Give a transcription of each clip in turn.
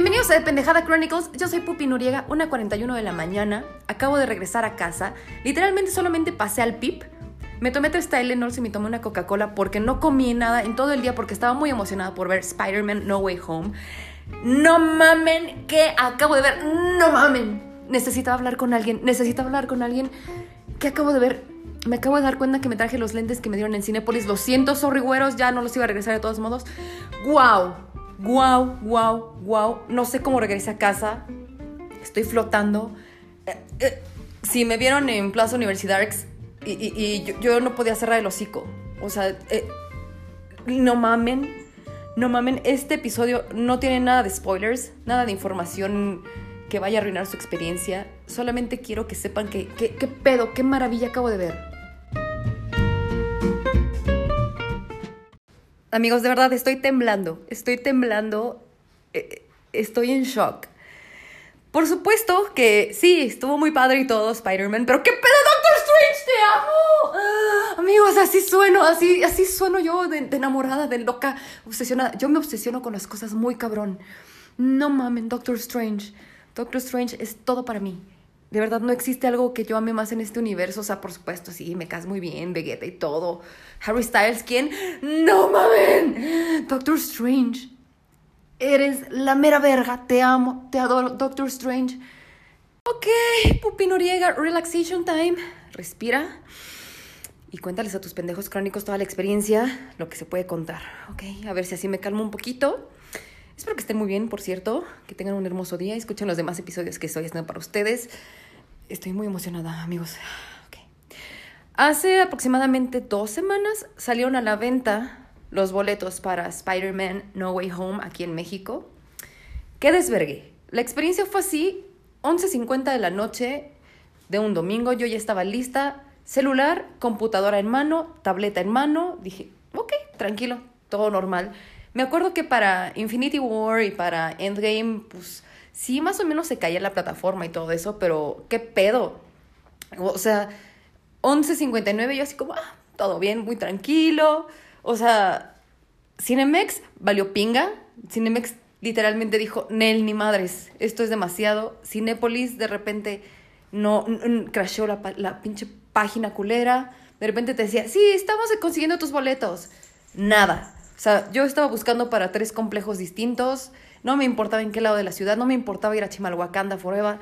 Bienvenidos a Pendejada Chronicles, yo soy Pupi Noriega, una 41 de la mañana, acabo de regresar a casa, literalmente solamente pasé al PIP, me tomé tres Tylenol y me tomé una Coca-Cola porque no comí nada en todo el día porque estaba muy emocionada por ver Spider-Man No Way Home. No mamen, que acabo de ver, no mamen. Necesitaba hablar con alguien, necesitaba hablar con alguien que acabo de ver. Me acabo de dar cuenta que me traje los lentes que me dieron en Cinepolis. Lo siento, sorry güeros, ya no los iba a regresar de todos modos. ¡Wow! ¡Wow! ¡Wow! ¡Wow! No sé cómo regresé a casa. Estoy flotando. Eh, eh, si me vieron en Plaza Universidad y, yo, no podía cerrar el hocico. O sea, eh, no mamen. No mamen, este episodio no tiene nada de spoilers, nada de información que vaya a arruinar su experiencia. Solamente quiero que sepan que, qué pedo, qué maravilla acabo de ver. Amigos, de verdad estoy temblando, estoy temblando, eh, estoy en shock. Por supuesto que sí, estuvo muy padre y todo Spider-Man, pero qué pedo Doctor Strange, te amo. Amigos, así sueno, así, así sueno yo de, de, enamorada, de loca, obsesionada. Yo me obsesiono con las cosas muy cabrón. No mamen, Doctor Strange. Doctor Strange es todo para mí. De verdad, no existe algo que yo ame más en este universo. O sea, por supuesto, sí, me caes muy bien, Vegeta y todo. Harry Styles, ¿quién? ¡No mamen! Doctor Strange. Eres la mera verga. Te amo, te adoro, Doctor Strange. Ok, Pupi Noriega, relaxation time. Respira. Y cuéntales a tus pendejos crónicos toda la experiencia, lo que se puede contar. Ok, a ver si así me calmo un poquito. Espero que estén muy bien, por cierto, que tengan un hermoso día. Escuchen los demás episodios que estoy haciendo para ustedes. Estoy muy emocionada, amigos. Okay. Hace aproximadamente dos semanas salieron a la venta los boletos para Spider-Man No Way Home aquí en México. ¡Qué desvergue! La experiencia fue así, 11.50 de la noche de un domingo. Yo ya estaba lista, celular, computadora en mano, tableta en mano. Dije, ok, tranquilo, todo normal. Me acuerdo que para Infinity War y para Endgame, pues sí, más o menos se caía la plataforma y todo eso, pero qué pedo. O sea, 11.59 yo así como, ah, todo bien, muy tranquilo. O sea, Cinemex valió pinga. Cinemex literalmente dijo, Nel, ni madres, esto es demasiado. Cinépolis de repente no, crashó la, la pinche página culera. De repente te decía, sí, estamos consiguiendo tus boletos. Nada. O sea, yo estaba buscando para tres complejos distintos, no me importaba en qué lado de la ciudad, no me importaba ir a Chimalhuacanda forever.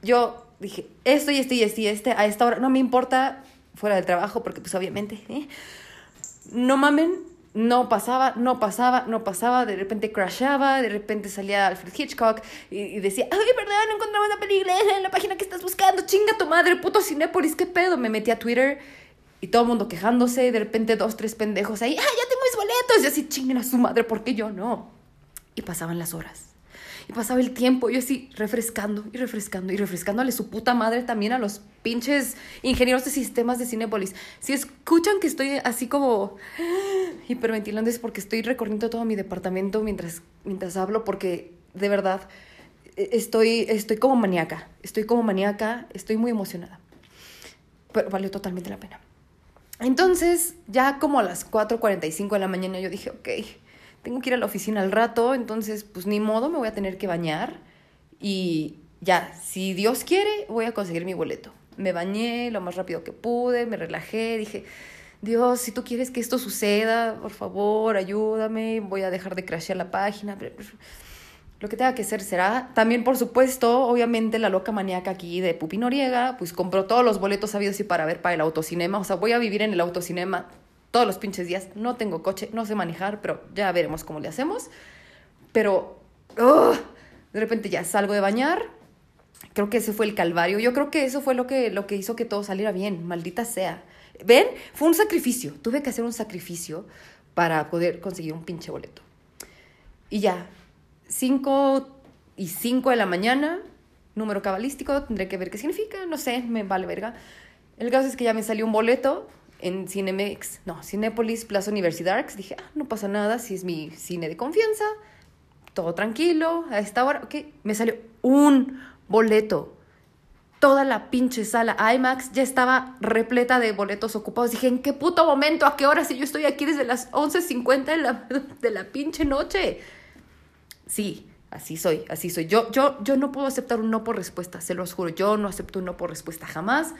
Yo dije, esto y este y este y este, a esta hora, no me importa fuera del trabajo, porque pues obviamente, ¿eh? no mamen, no pasaba, no pasaba, no pasaba, de repente crashaba, de repente salía Alfred Hitchcock y, decía, ay, verdad, no encontramos la película en la página que estás buscando, chinga tu madre, puto Cinépolis, qué pedo, me metí a Twitter y todo el mundo quejándose, de repente dos, tres pendejos ahí, ah, ya tengo mis boletos, y así chinguen a su madre, ¿por qué yo no? Y pasaban las horas. Y pasaba el tiempo, yo así refrescando y refrescando y refrescándole su puta madre también a los pinches ingenieros de sistemas de Cinepolis. Si escuchan que estoy así como hiperventilando es porque estoy recorriendo todo mi departamento mientras, mientras hablo, porque de verdad estoy, estoy como maníaca, estoy como maníaca, estoy muy emocionada. Pero valió totalmente la pena. Entonces, ya como a las 4.45 de la mañana yo dije, ok, tengo que ir a la oficina al rato, entonces pues ni modo, me voy a tener que bañar y ya, si Dios quiere, voy a conseguir mi boleto. Me bañé lo más rápido que pude, me relajé, dije, Dios, si tú quieres que esto suceda, por favor, ayúdame, voy a dejar de crashear la página. Lo que tenga que ser será. También, por supuesto, obviamente, la loca maníaca aquí de Pupi Noriega, pues compró todos los boletos sabidos y para ver para el autocinema. O sea, voy a vivir en el autocinema todos los pinches días. No tengo coche, no sé manejar, pero ya veremos cómo le hacemos. Pero, de repente ya salgo de bañar. Creo que ese fue el calvario. Yo creo que eso fue lo que, lo que hizo que todo saliera bien. Maldita sea. ¿Ven? Fue un sacrificio. Tuve que hacer un sacrificio para poder conseguir un pinche boleto. Y ya, 5 y 5 de la mañana, número cabalístico, tendré que ver qué significa, no sé, me vale verga. El caso es que ya me salió un boleto en Cinemex, no, Cinépolis Plaza Universidad. Dije, ah, no pasa nada, si es mi cine de confianza, todo tranquilo, a esta hora, ok, me salió un boleto. Toda la pinche sala IMAX ya estaba repleta de boletos ocupados. Dije, ¿en qué puto momento? ¿A qué hora? Si yo estoy aquí desde las 11.50 de la, de la pinche noche. Sí, Así soy, así soy. Yo, yo, yo no puedo aceptar un no por respuesta, se los juro. Yo no acepto un no por respuesta jamás.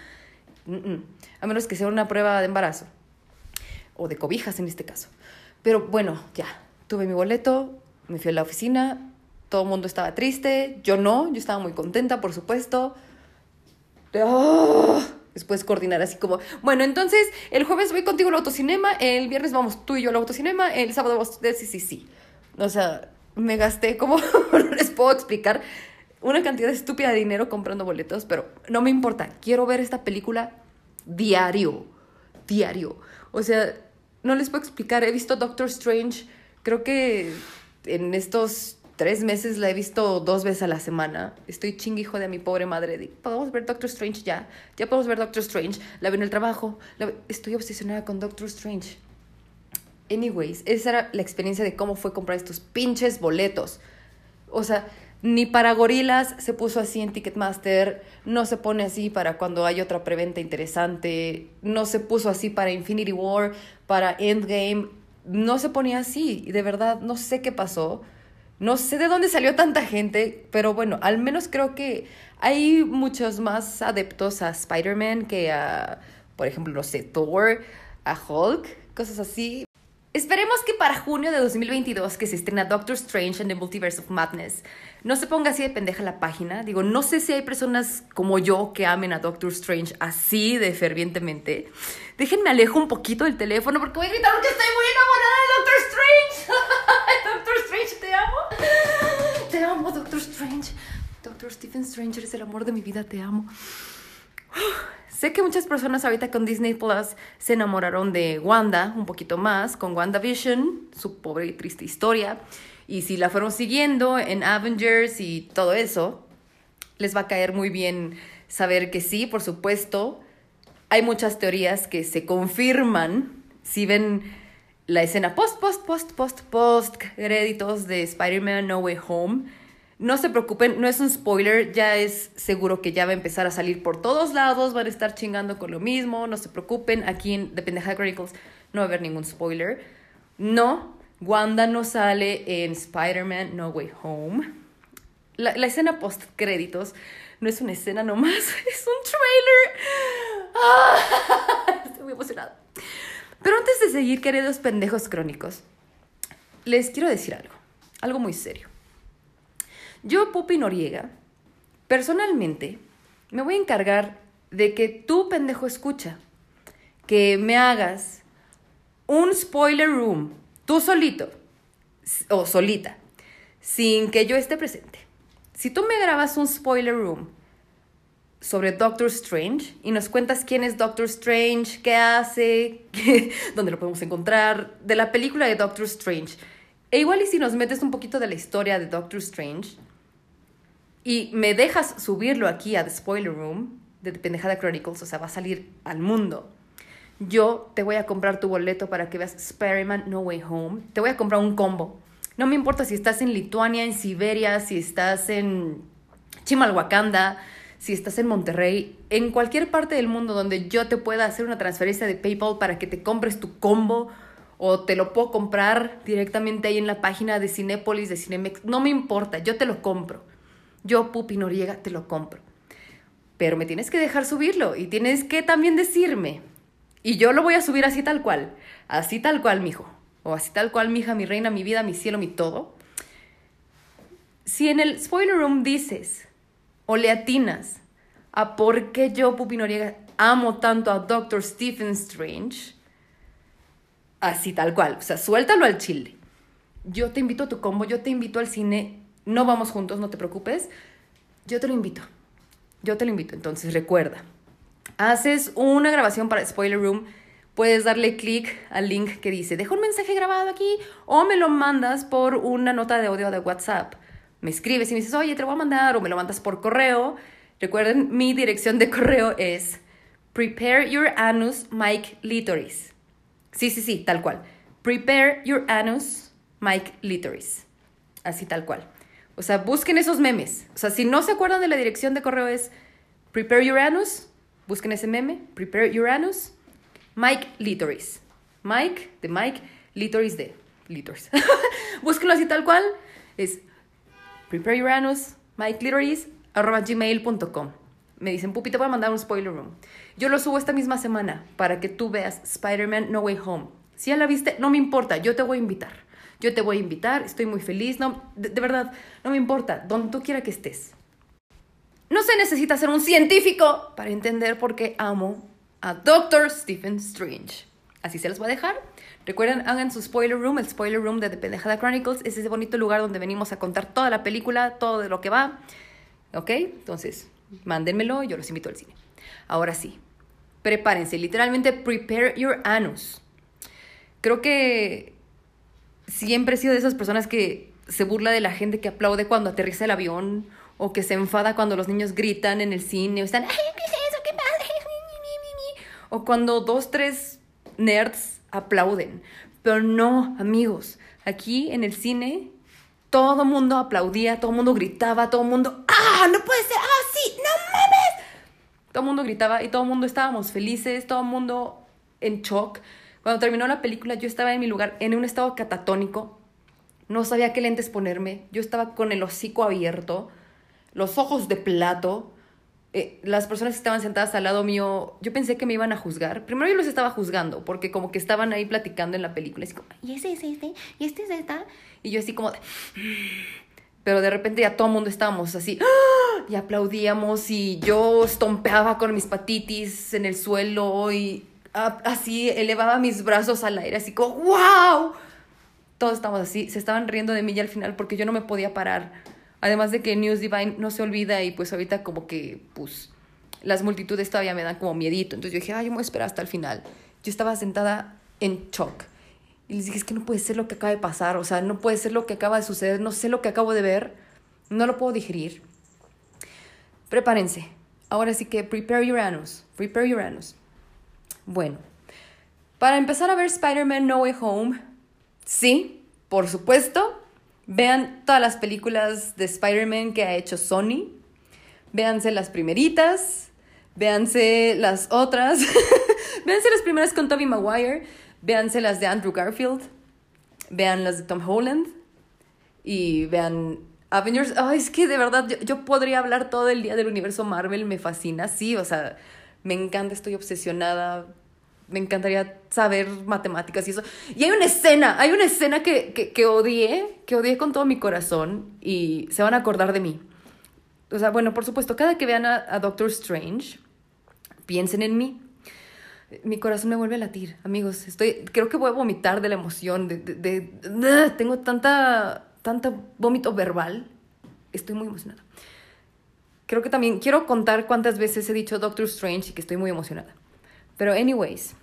A menos que sea una prueba de embarazo. O de cobijas en este caso. Pero bueno, ya. Tuve mi boleto, me fui a la oficina, todo el mundo estaba triste, yo no, yo estaba muy contenta, por supuesto. ¡Ah! Después coordinar así como, bueno, entonces el jueves voy contigo al autocinema, el viernes vamos tú y yo al autocinema, el sábado vamos, sí, sí, sí. O sea, me gasté como, no les puedo explicar, una cantidad estúpida de dinero comprando boletos, pero no me importa, quiero ver esta película diario, diario. O sea, no les puedo explicar, he visto Doctor Strange, creo que en estos tres meses la he visto dos veces a la semana. Estoy chinguijo de mi pobre madre. Podemos ver Doctor Strange ya. Ya podemos ver Doctor Strange. La veo en el trabajo. Estoy obsesionada con Doctor Strange. Anyways, esa era la experiencia de cómo fue comprar estos pinches boletos. O sea, ni para gorilas se puso así en Ticketmaster, no se pone así para cuando hay otra preventa interesante, no se puso así para Infinity War, para Endgame, no se ponía así. Y de verdad, no sé qué pasó no sé de dónde salió tanta gente, pero bueno, al menos creo que hay muchos más adeptos a Spider-Man que a, por ejemplo, no sé, Thor, a Hulk, cosas así. Esperemos que para junio de 2022, que se estrena Doctor Strange and the Multiverse of Madness, no se ponga así de pendeja la página. Digo, no sé si hay personas como yo que amen a Doctor Strange así de fervientemente. Déjenme alejo un poquito del teléfono porque voy a gritar que estoy muy enamorada de Doctor Strange. Doctor Strange, te amo. Te amo, Doctor Strange. Doctor Stephen Strange, eres el amor de mi vida, te amo. Sé que muchas personas ahorita con Disney Plus se enamoraron de Wanda un poquito más, con WandaVision, su pobre y triste historia. Y si la fueron siguiendo en Avengers y todo eso, les va a caer muy bien saber que sí, por supuesto. Hay muchas teorías que se confirman si ven la escena post, post, post, post, post, créditos de Spider-Man No Way Home. No se preocupen, no es un spoiler, ya es seguro que ya va a empezar a salir por todos lados, van a estar chingando con lo mismo, no se preocupen, aquí en The Pendeja Chronicles no va a haber ningún spoiler. No, Wanda no sale en Spider-Man No Way Home. La, escena post créditos no es una escena nomás, es un trailer. Ah, estoy muy emocionada. Pero antes de seguir, queridos pendejos crónicos, les quiero decir algo, algo muy serio. Yo, Pupi Noriega, personalmente me voy a encargar de que tú, pendejo escucha, que me hagas un spoiler room, tú solito o solita, sin que yo esté presente. Si tú me grabas un spoiler room sobre Doctor Strange y nos cuentas quién es Doctor Strange, qué hace, dónde lo podemos encontrar, de la película de Doctor Strange. E igual y si nos metes un poquito de la historia de Doctor Strange y me dejas subirlo aquí a The Spoiler Room de Pendejada Chronicles, o sea, va a salir al mundo. Yo te voy a comprar tu boleto para que veas Spider-Man No Way Home. Te voy a comprar un combo. No me importa si estás en Lituania, en Siberia, si estás en Chimalhuacanda, si estás en Monterrey, en cualquier parte del mundo donde yo te pueda hacer una transferencia de PayPal para que te compres tu combo o te lo puedo comprar directamente ahí en la página de Cinépolis, de Cinemex, no me importa, yo te lo compro. Yo, Pupi Noriega, te lo compro. Pero me tienes que dejar subirlo y tienes que también decirme. Y yo lo voy a subir así tal cual, así tal cual, mijo. O así tal cual, mi hija, mi reina, mi vida, mi cielo, mi todo. Si en el spoiler room dices o le atinas a por qué yo, Pupi Noriega, amo tanto a Doctor Stephen Strange, así tal cual, o sea, suéltalo al chile. Yo te invito a tu combo, yo te invito al cine, no vamos juntos, no te preocupes, yo te lo invito, yo te lo invito, entonces recuerda, haces una grabación para Spoiler Room, puedes darle clic al link que dice, deja un mensaje grabado aquí o me lo mandas por una nota de audio de WhatsApp me escribes y me dices, oye, te lo voy a mandar o me lo mandas por correo. Recuerden, mi dirección de correo es prepare your anus Mike Litoris. Sí, sí, sí, tal cual. Prepare your anus Mike Litoris. Así tal cual. O sea, busquen esos memes. O sea, si no se acuerdan de la dirección de correo es prepare your anus, busquen ese meme, prepare your anus, Mike Litoris. Mike de Mike, Litoris de Litoris. Búsquenlo así tal cual. Es prepareuranus, arroba gmail.com. Me dicen, Pupi, te voy a mandar un spoiler room. Yo lo subo esta misma semana para que tú veas Spider-Man No Way Home. Si ya la viste, no me importa, yo te voy a invitar. Yo te voy a invitar, estoy muy feliz. No, de, verdad, no me importa, donde tú quieras que estés. No se necesita ser un científico para entender por qué amo a Doctor Stephen Strange. Así se los voy a dejar. Recuerden, hagan su spoiler room, el spoiler room de The Pendejada Chronicles. Es ese bonito lugar donde venimos a contar toda la película, todo de lo que va. ¿Ok? Entonces, mándenmelo, yo los invito al cine. Ahora sí, prepárense, literalmente prepare your anus. Creo que siempre he sido de esas personas que se burla de la gente que aplaude cuando aterriza el avión o que se enfada cuando los niños gritan en el cine o están, ¡ay, qué es eso, qué! O cuando dos, tres nerds aplauden. Pero no, amigos, aquí en el cine todo el mundo aplaudía, todo el mundo gritaba, todo el mundo, ¡ah, no puede ser! ¡ah, sí! ¡no mames! Todo el mundo gritaba y todo el mundo estábamos felices, todo el mundo en shock. Cuando terminó la película yo estaba en mi lugar en un estado catatónico, no sabía qué lentes ponerme, yo estaba con el hocico abierto, los ojos de plato, eh, las personas estaban sentadas al lado mío, yo pensé que me iban a juzgar. Primero yo los estaba juzgando, porque como que estaban ahí platicando en la película. Y, ese es este, y este es esta. Y yo así como Pero de repente ya todo el mundo estábamos así, ¡ah! y aplaudíamos, y yo estompeaba con mis patitis en el suelo, y así elevaba mis brazos al aire, así como, ¡wow! Todos estábamos así, se estaban riendo de mí ya al final porque yo no me podía parar Además de que News Divine no se olvida y pues ahorita como que pues las multitudes todavía me dan como miedito. Entonces yo dije, ay, yo me voy a esperar hasta el final. Yo estaba sentada en shock. Y les dije, es que no puede ser lo que acaba de pasar, o sea, no puede ser lo que acaba de suceder, no sé lo que acabo de ver, no lo puedo digerir. Prepárense. Ahora sí que prepare your anus, prepare your anus. Bueno, para empezar a ver Spider-Man No Way Home, sí, por supuesto, Vean todas las películas de Spider-Man que ha hecho Sony. Véanse las primeritas. Véanse las otras. véanse las primeras con Tobey Maguire. Véanse las de Andrew Garfield. Vean las de Tom Holland. Y vean Avengers. Ay, es que de verdad yo, yo podría hablar todo el día del universo Marvel. Me fascina. Sí, o sea, me encanta. Estoy obsesionada me encantaría saber matemáticas y eso. Y hay una escena, hay una escena que, que, que, odié, que odié con todo mi corazón y se van a acordar de mí. O sea, bueno, por supuesto, cada que vean a, Doctor Strange, piensen en mí. Mi corazón me vuelve a latir, amigos. Estoy, creo que voy a vomitar de la emoción, de, de, tengo tanta, tanta vómito verbal. Estoy muy emocionada. Creo que también quiero contar cuántas veces he dicho Doctor Strange y que estoy muy emocionada. Pero anyways,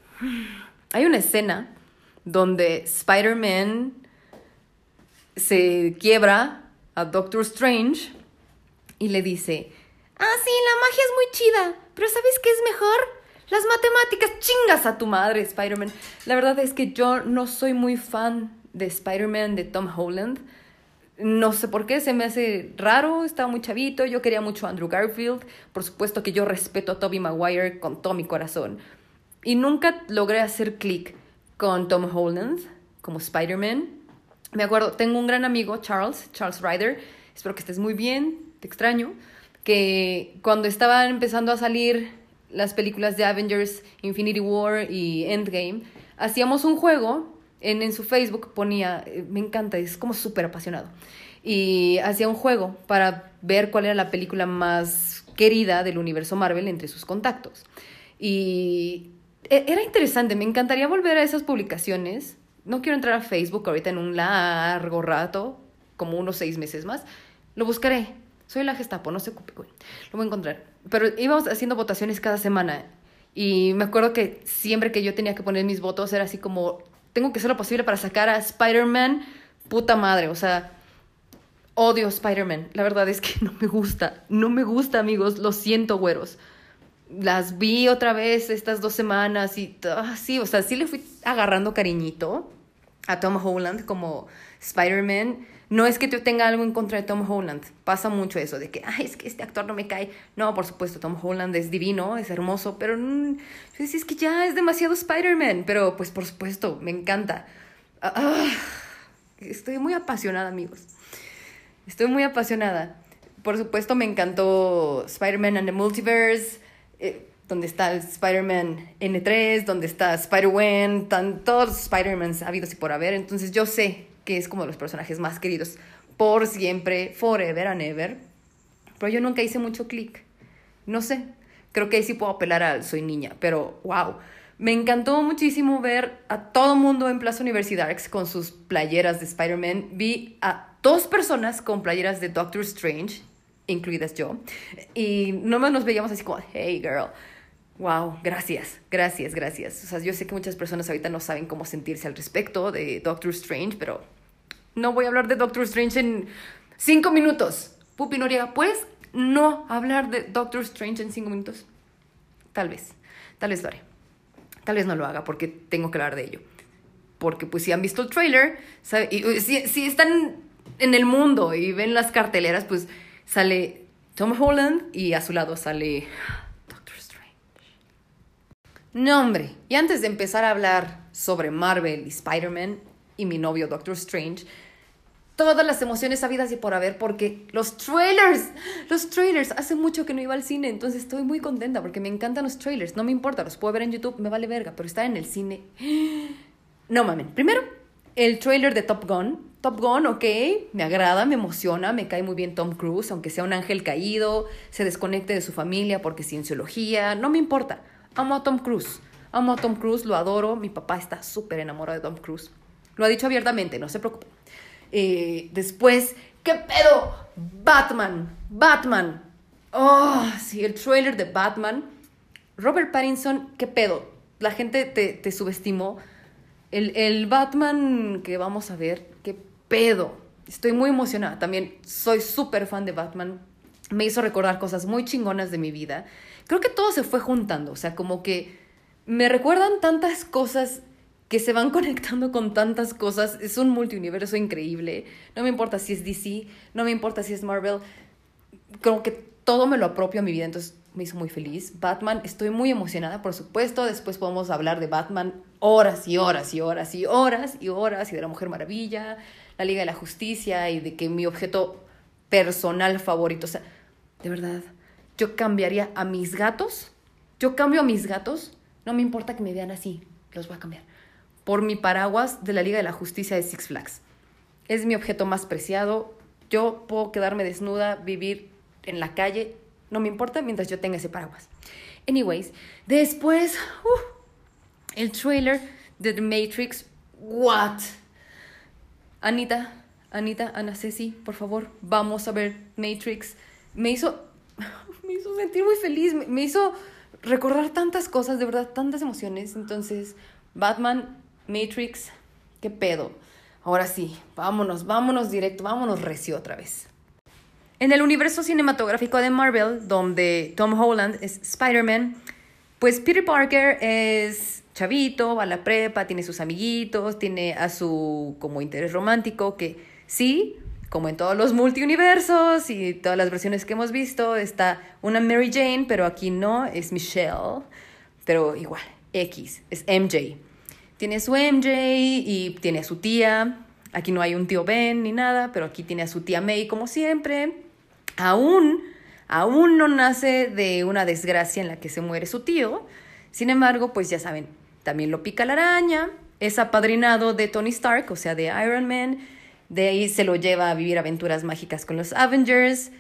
hay una escena donde Spider-Man se quiebra a Doctor Strange y le dice, ah, sí, la magia es muy chida, pero ¿sabes qué es mejor? Las matemáticas, chingas a tu madre, Spider-Man. La verdad es que yo no soy muy fan de Spider-Man de Tom Holland. No sé por qué, se me hace raro, estaba muy chavito, yo quería mucho a Andrew Garfield, por supuesto que yo respeto a Tobey Maguire con todo mi corazón, y nunca logré hacer clic con Tom Holland como Spider-Man. Me acuerdo, tengo un gran amigo, Charles, Charles Ryder, espero que estés muy bien, te extraño, que cuando estaban empezando a salir las películas de Avengers, Infinity War y Endgame, hacíamos un juego, en, en su Facebook ponía, eh, me encanta, es como súper apasionado, y hacía un juego para ver cuál era la película más querida del universo Marvel entre sus contactos. Y e, era interesante, me encantaría volver a esas publicaciones. No quiero entrar a Facebook ahorita en un largo rato, como unos seis meses más. Lo buscaré. Soy la Gestapo, no se ocupe, Lo voy a encontrar. Pero íbamos haciendo votaciones cada semana. Y me acuerdo que siempre que yo tenía que poner mis votos era así como, tengo que hacer lo posible para sacar a Spider-Man, puta madre. O sea, odio Spider-Man. La verdad es que no me gusta. No me gusta, amigos. Lo siento, güeros las vi otra vez estas dos semanas y ah, o sea, sí le fui agarrando cariñito a Tom Holland como Spider-Man. No es que yo tenga algo en contra de Tom Holland, pasa mucho eso de que, ay, es que este actor no me cae. No, por supuesto, Tom Holland es divino, es hermoso, pero mm, es que ya es demasiado Spider-Man, pero pues por supuesto, me encanta. Ah, estoy muy apasionada, amigos. Estoy muy apasionada. Por supuesto, me encantó Spider-Man and the Multiverse, eh, donde está Spider-Man N3, donde está Spider-Gwen, todos los Spider-Mans habidos y por haber. Entonces, yo sé que es como los personajes más queridos por siempre, forever and ever. Pero yo nunca hice mucho clic. No sé. Creo que ahí sí puedo apelar a Soy Niña, pero wow. Me encantó muchísimo ver a todo mundo en Plaza Universidad con sus playeras de Spider-Man. Vi a dos personas con playeras de Doctor Strange, incluidas yo. Y nomás nos veíamos así como, hey girl. Wow, gracias, gracias, gracias. O sea, yo sé que muchas personas ahorita no saben cómo sentirse al respecto de Doctor Strange, pero no voy a hablar de Doctor Strange en cinco minutos. Pupi Noriega, ¿puedes no hablar de Doctor Strange en cinco minutos? Tal vez, tal vez lo haré. Tal vez no lo haga porque tengo que hablar de ello. Porque pues si han visto el trailer, si, si están en el mundo y ven las carteleras, pues sale Tom Holland y a su lado sale. No, hombre, y antes de empezar a hablar sobre Marvel y Spider-Man y mi novio Doctor Strange, todas las emociones habidas y por haber, porque los trailers, los trailers, hace mucho que no iba al cine, entonces estoy muy contenta porque me encantan los trailers, no me importa, los puedo ver en YouTube, me vale verga, pero estar en el cine, no mamen. Primero, el trailer de Top Gun, Top Gun, ok, me agrada, me emociona, me cae muy bien Tom Cruise, aunque sea un ángel caído, se desconecte de su familia porque cienciología, no me importa, amo a Tom Cruise, amo a Tom Cruise, lo adoro, mi papá está súper enamorado de Tom Cruise, lo ha dicho abiertamente, no se preocupe. Eh, después, ¿qué pedo? Batman, Batman. Oh, sí, el trailer de Batman. Robert Pattinson, ¿qué pedo? La gente te, te subestimó. El, el Batman que vamos a ver, ¿qué pedo? Estoy muy emocionada. También soy súper fan de Batman. Me hizo recordar cosas muy chingonas de mi vida. Creo que todo se fue juntando. O sea, como que me recuerdan tantas cosas que se van conectando con tantas cosas. Es un multiuniverso increíble. No me importa si es DC, no me importa si es Marvel. Como que todo me lo apropio a mi vida, entonces me hizo muy feliz. Batman, estoy muy emocionada, por supuesto. Después podemos hablar de Batman horas y horas y horas y horas y horas y de la Mujer Maravilla, la Liga de la Justicia y de que mi objeto personal favorito, o sea, de verdad, yo cambiaría a mis gatos. Yo cambio a mis gatos. No me importa que me vean así, los voy a cambiar por mi paraguas de la Liga de la Justicia de Six Flags. Es mi objeto más preciado. Yo puedo quedarme desnuda, vivir en la calle, no me importa mientras yo tenga ese paraguas. Anyways, después, uh, el trailer de The Matrix. What? Anita, Anita, Ana Ceci, por favor, vamos a ver Matrix. Me hizo, me hizo sentir muy feliz, me hizo recordar tantas cosas, de verdad, tantas emociones. Entonces, Batman Matrix, ¿qué pedo? Ahora sí, vámonos, vámonos directo, vámonos recio otra vez. En el universo cinematográfico de Marvel, donde Tom Holland es Spider-Man, pues Peter Parker es chavito, va a la prepa, tiene sus amiguitos, tiene a su como interés romántico, que sí, como en todos los multiuniversos y todas las versiones que hemos visto, está una Mary Jane, pero aquí no, es Michelle, pero igual, X, es MJ tiene su MJ y tiene a su tía. Aquí no hay un tío Ben ni nada, pero aquí tiene a su tía May como siempre. Aún, aún no nace de una desgracia en la que se muere su tío. Sin embargo, pues ya saben, también lo pica la araña. Es apadrinado de Tony Stark, o sea, de Iron Man. De ahí se lo lleva a vivir aventuras mágicas con los Avengers.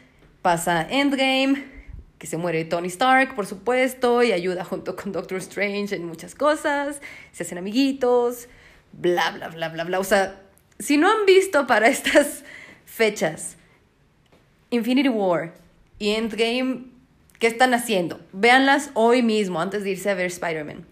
Pasa Endgame que se muere Tony Stark, por supuesto, y ayuda junto con Doctor Strange en muchas cosas, se hacen amiguitos, bla, bla, bla, bla, bla. O sea, si no han visto para estas fechas Infinity War y Endgame, ¿qué están haciendo? Véanlas hoy mismo, antes de irse a ver Spider-Man.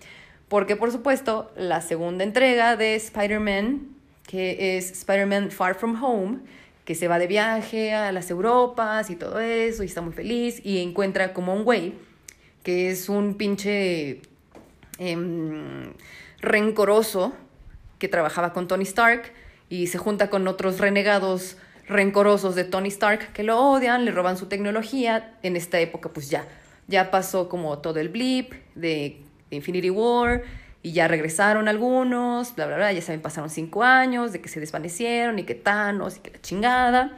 Porque, por supuesto, la segunda entrega de Spider-Man, que es Spider-Man Far From Home, que se va de viaje a las Europas y todo eso, y está muy feliz, y encuentra como un güey, que es un pinche em, rencoroso, que trabajaba con Tony Stark, y se junta con otros renegados rencorosos de Tony Stark que lo odian, le roban su tecnología. En esta época, pues ya, ya pasó como todo el blip de, de Infinity War y ya regresaron algunos, bla, bla, bla, ya saben, pasaron cinco años de que se desvanecieron y que Thanos y que la chingada.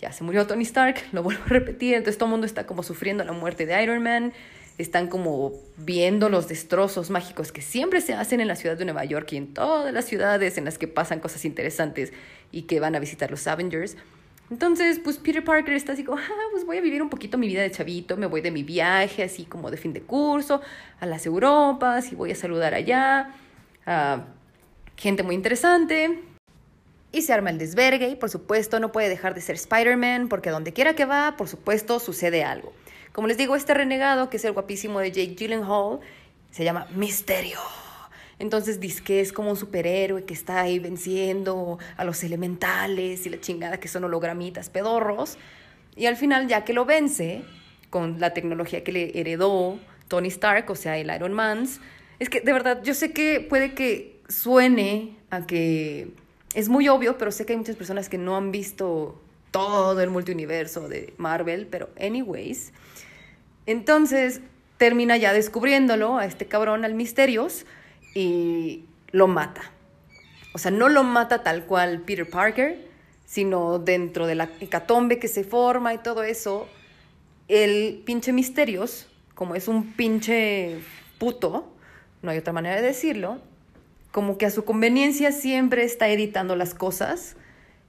ya se murió Tony Stark, lo vuelvo a repetir, entonces todo el mundo está como sufriendo la muerte de Iron Man, están como viendo los destrozos mágicos que siempre se hacen en la ciudad de Nueva York y en todas las ciudades en las que pasan cosas interesantes y que van a visitar los Avengers. Entonces, pues Peter Parker está así como, ah, pues voy a vivir un poquito mi vida de chavito, me voy de mi viaje así como de fin de curso a las Europas y voy a saludar allá a gente muy interesante. Y se arma el desvergue y por supuesto no puede dejar de ser Spider-Man porque donde quiera que va, por supuesto, sucede algo. Como les digo, este renegado, que es el guapísimo de Jake Gyllenhaal, se llama Misterio. Entonces dice que es como un superhéroe que está ahí venciendo a los elementales y la chingada que son hologramitas pedorros. Y al final, ya que lo vence, con la tecnología que le heredó Tony Stark, o sea, el Iron Man, es que de verdad, yo sé que puede que suene a que es muy obvio, pero sé que hay muchas personas que no han visto todo el multiuniverso de Marvel, pero anyways. Entonces termina ya descubriéndolo a este cabrón, al Misterios, y lo mata. O sea, no lo mata tal cual Peter Parker, sino dentro de la hecatombe que se forma y todo eso, el pinche Misterios, como es un pinche puto, no hay otra manera de decirlo, como que a su conveniencia siempre está editando las cosas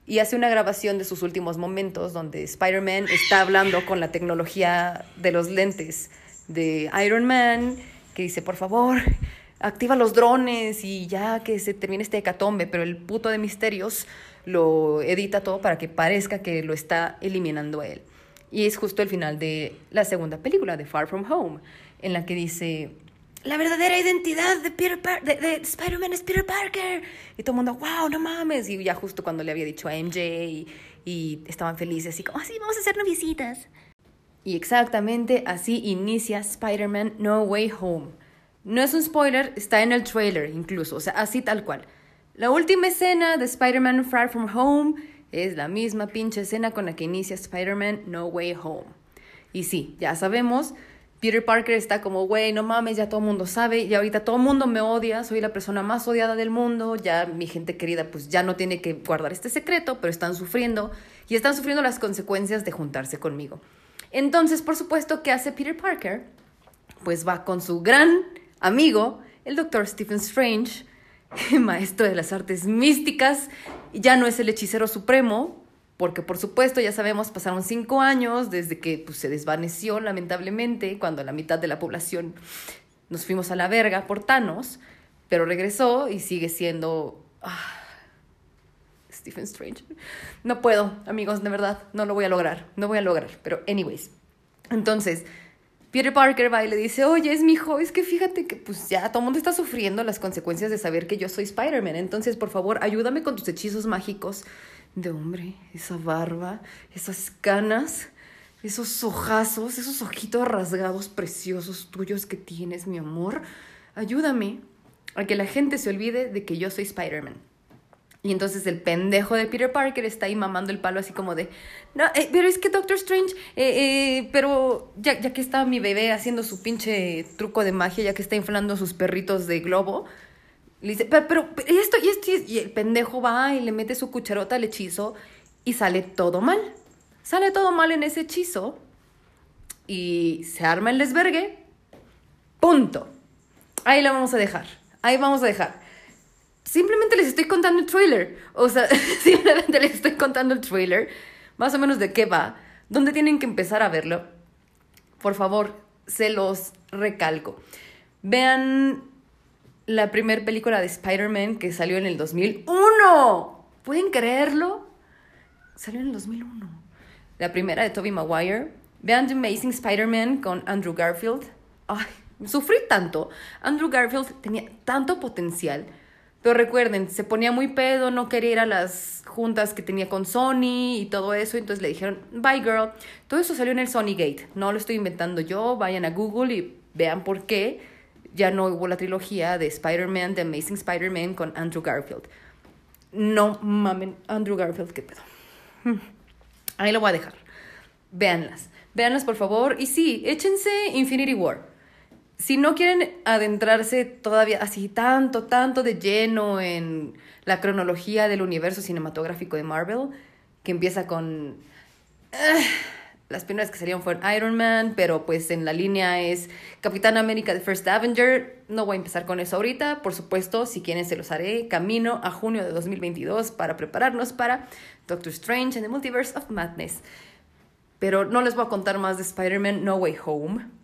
y hace una grabación de sus últimos momentos donde Spider-Man está hablando con la tecnología de los lentes de Iron Man, que dice, por favor, activa los drones y ya que se termine este hecatombe, pero el puto de misterios lo edita todo para que parezca que lo está eliminando él. Y es justo el final de la segunda película, de Far From Home, en la que dice, la verdadera identidad de, Peter de, Spider-Man es Peter Parker. Y todo el mundo, wow, no mames. Y ya justo cuando le había dicho a MJ y, y estaban felices, así como, así vamos a hacer novicitas. Y exactamente así inicia Spider-Man No Way Home. No es un spoiler, está en el trailer incluso, o sea, así tal cual. La última escena de Spider-Man Far From Home es la misma pinche escena con la que inicia Spider-Man No Way Home. Y sí, ya sabemos, Peter Parker está como, güey, no mames, ya todo el mundo sabe, y ahorita todo el mundo me odia, soy la persona más odiada del mundo, ya mi gente querida pues ya no tiene que guardar este secreto, pero están sufriendo y están sufriendo las consecuencias de juntarse conmigo. Entonces, por supuesto, ¿qué hace Peter Parker? Pues va con su gran amigo, el Dr. Stephen Strange, maestro de las artes místicas, ya no es el hechicero supremo, porque por supuesto ya sabemos, pasaron cinco años desde que pues, se desvaneció lamentablemente, cuando la mitad de la población nos fuimos a la verga por Thanos, pero regresó y sigue siendo... Ah, Stephen Strange. No puedo, amigos, de verdad, no lo voy a lograr, no voy a lograr, pero anyways. Entonces, Peter Parker va y le dice, oye, es mi hijo, es que fíjate que pues ya todo el mundo está sufriendo las consecuencias de saber que yo soy Spider-Man, entonces por favor ayúdame con tus hechizos mágicos de hombre, esa barba, esas canas, esos ojazos, esos ojitos rasgados preciosos tuyos que tienes, mi amor. Ayúdame a que la gente se olvide de que yo soy Spider-Man. Y entonces el pendejo de Peter Parker está ahí mamando el palo así como de, no, eh, pero es que Doctor Strange, eh, eh, pero ya, ya que está mi bebé haciendo su pinche truco de magia, ya que está inflando sus perritos de globo, le dice, pero, pero, esto, y esto, y el pendejo va y le mete su cucharota al hechizo y sale todo mal. Sale todo mal en ese hechizo y se arma el desvergue. Punto. Ahí la vamos a dejar. Ahí vamos a dejar. Simplemente les estoy contando el trailer. O sea, simplemente les estoy contando el trailer. Más o menos de qué va. ¿Dónde tienen que empezar a verlo? Por favor, se los recalco. Vean la primera película de Spider-Man que salió en el 2001. ¿Pueden creerlo? Salió en el 2001. La primera de Tobey Maguire. Vean The Amazing Spider-Man con Andrew Garfield. Ay, sufrí tanto. Andrew Garfield tenía tanto potencial. Pero recuerden, se ponía muy pedo, no quería ir a las juntas que tenía con Sony y todo eso. Entonces le dijeron, bye girl. Todo eso salió en el Sony Gate. No lo estoy inventando yo. Vayan a Google y vean por qué ya no hubo la trilogía de Spider-Man, The Amazing Spider-Man con Andrew Garfield. No mamen, Andrew Garfield, qué pedo. Ahí lo voy a dejar. Véanlas. Véanlas, por favor. Y sí, échense Infinity War. Si no quieren adentrarse todavía así tanto, tanto de lleno en la cronología del universo cinematográfico de Marvel, que empieza con las primeras que salieron fueron Iron Man, pero pues en la línea es Capitán América The First Avenger. No voy a empezar con eso ahorita, por supuesto, si quieren se los haré camino a junio de 2022 para prepararnos para Doctor Strange and the Multiverse of Madness. Pero no les voy a contar más de Spider-Man No Way Home.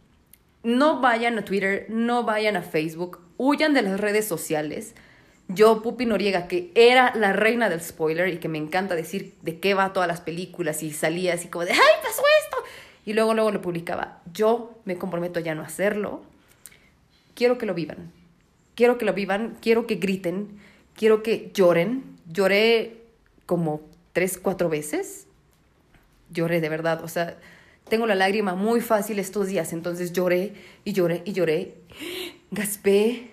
No vayan a Twitter, no vayan a Facebook, huyan de las redes sociales. Yo, Pupi Noriega, que era la reina del spoiler y que me encanta decir de qué va todas las películas y salía así como de, ¡ay, pasó esto! Y luego, luego lo publicaba. Yo me comprometo ya no hacerlo. Quiero que lo vivan. Quiero que lo vivan, quiero que griten, quiero que lloren. Lloré como tres, cuatro veces. Lloré de verdad, o sea, tengo la lágrima muy fácil estos días, entonces lloré y lloré y lloré. Gaspé,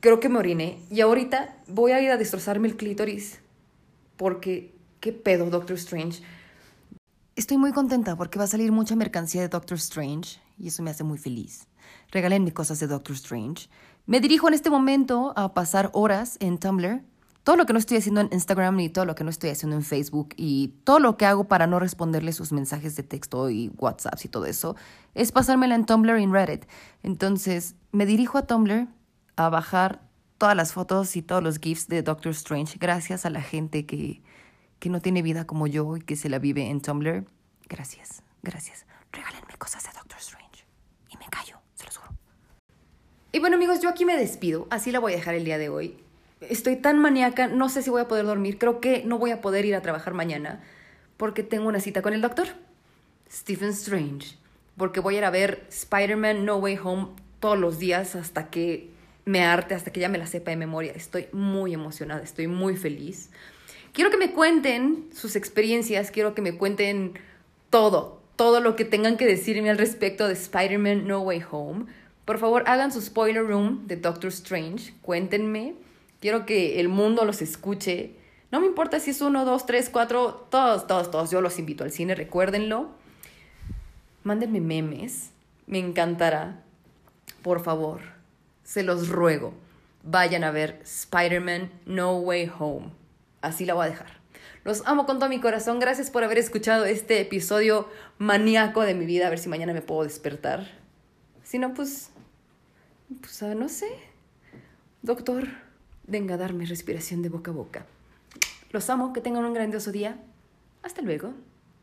creo que me oriné y ahorita voy a ir a destrozarme el clítoris porque qué pedo Doctor Strange. Estoy muy contenta porque va a salir mucha mercancía de Doctor Strange y eso me hace muy feliz. Regálenme cosas de Doctor Strange. Me dirijo en este momento a pasar horas en Tumblr. Todo lo que no estoy haciendo en Instagram ni todo lo que no estoy haciendo en Facebook y todo lo que hago para no responderle sus mensajes de texto y WhatsApp y todo eso es pasármela en Tumblr y en Reddit. Entonces me dirijo a Tumblr a bajar todas las fotos y todos los GIFs de Doctor Strange gracias a la gente que, que no tiene vida como yo y que se la vive en Tumblr. Gracias, gracias. Regálenme cosas de Doctor Strange. Y me callo, se los juro. Y bueno amigos, yo aquí me despido. Así la voy a dejar el día de hoy. Estoy tan maníaca, no sé si voy a poder dormir. Creo que no voy a poder ir a trabajar mañana porque tengo una cita con el doctor, Stephen Strange. Porque voy a ir a ver Spider-Man No Way Home todos los días hasta que me arte hasta que ya me la sepa de memoria. Estoy muy emocionada, estoy muy feliz. Quiero que me cuenten sus experiencias, quiero que me cuenten todo, todo lo que tengan que decirme al respecto de Spider-Man No Way Home. Por favor, hagan su spoiler room de Doctor Strange, cuéntenme. Quiero que el mundo los escuche. No me importa si es uno, dos, tres, cuatro, todos, todos, todos. Yo los invito al cine, recuérdenlo. Mándenme memes, me encantará. Por favor se los ruego, vayan a ver Spider-Man No Way Home. Así la voy a dejar. Los amo con todo mi corazón. Gracias por haber escuchado este episodio maníaco de mi vida. A ver si mañana me puedo despertar. Si no, pues. Pues ah, no sé. Doctor, venga a darme respiración de boca a boca. Los amo. Que tengan un grandioso día. Hasta luego.